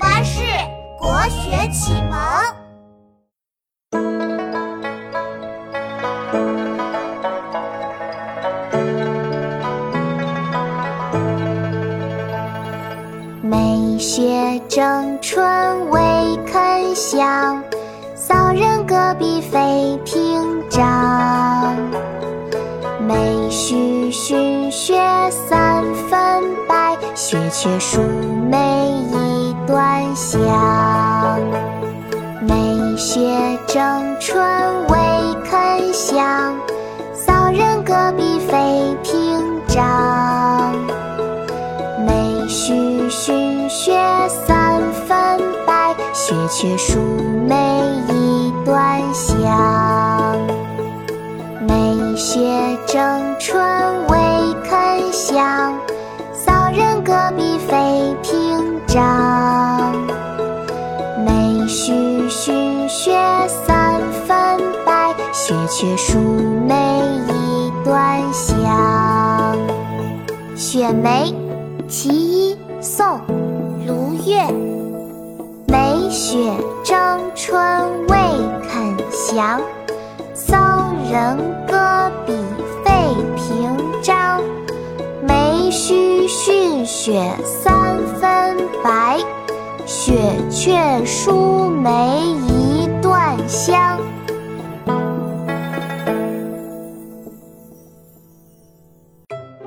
巴士国学启蒙。梅雪争春未肯降，骚人阁笔费评章。梅须逊雪三分白，雪却输梅一段香。梅雪争春未肯降，骚人阁笔费评章。梅须逊雪三分白，雪却输梅一段香。梅雪争春未肯降，骚人阁笔费评章。雪三分白，雪却输梅一段香。雪梅，其一，宋·卢钺。梅雪争春未肯降，骚人阁笔费评章。梅须逊雪三分白，雪却输梅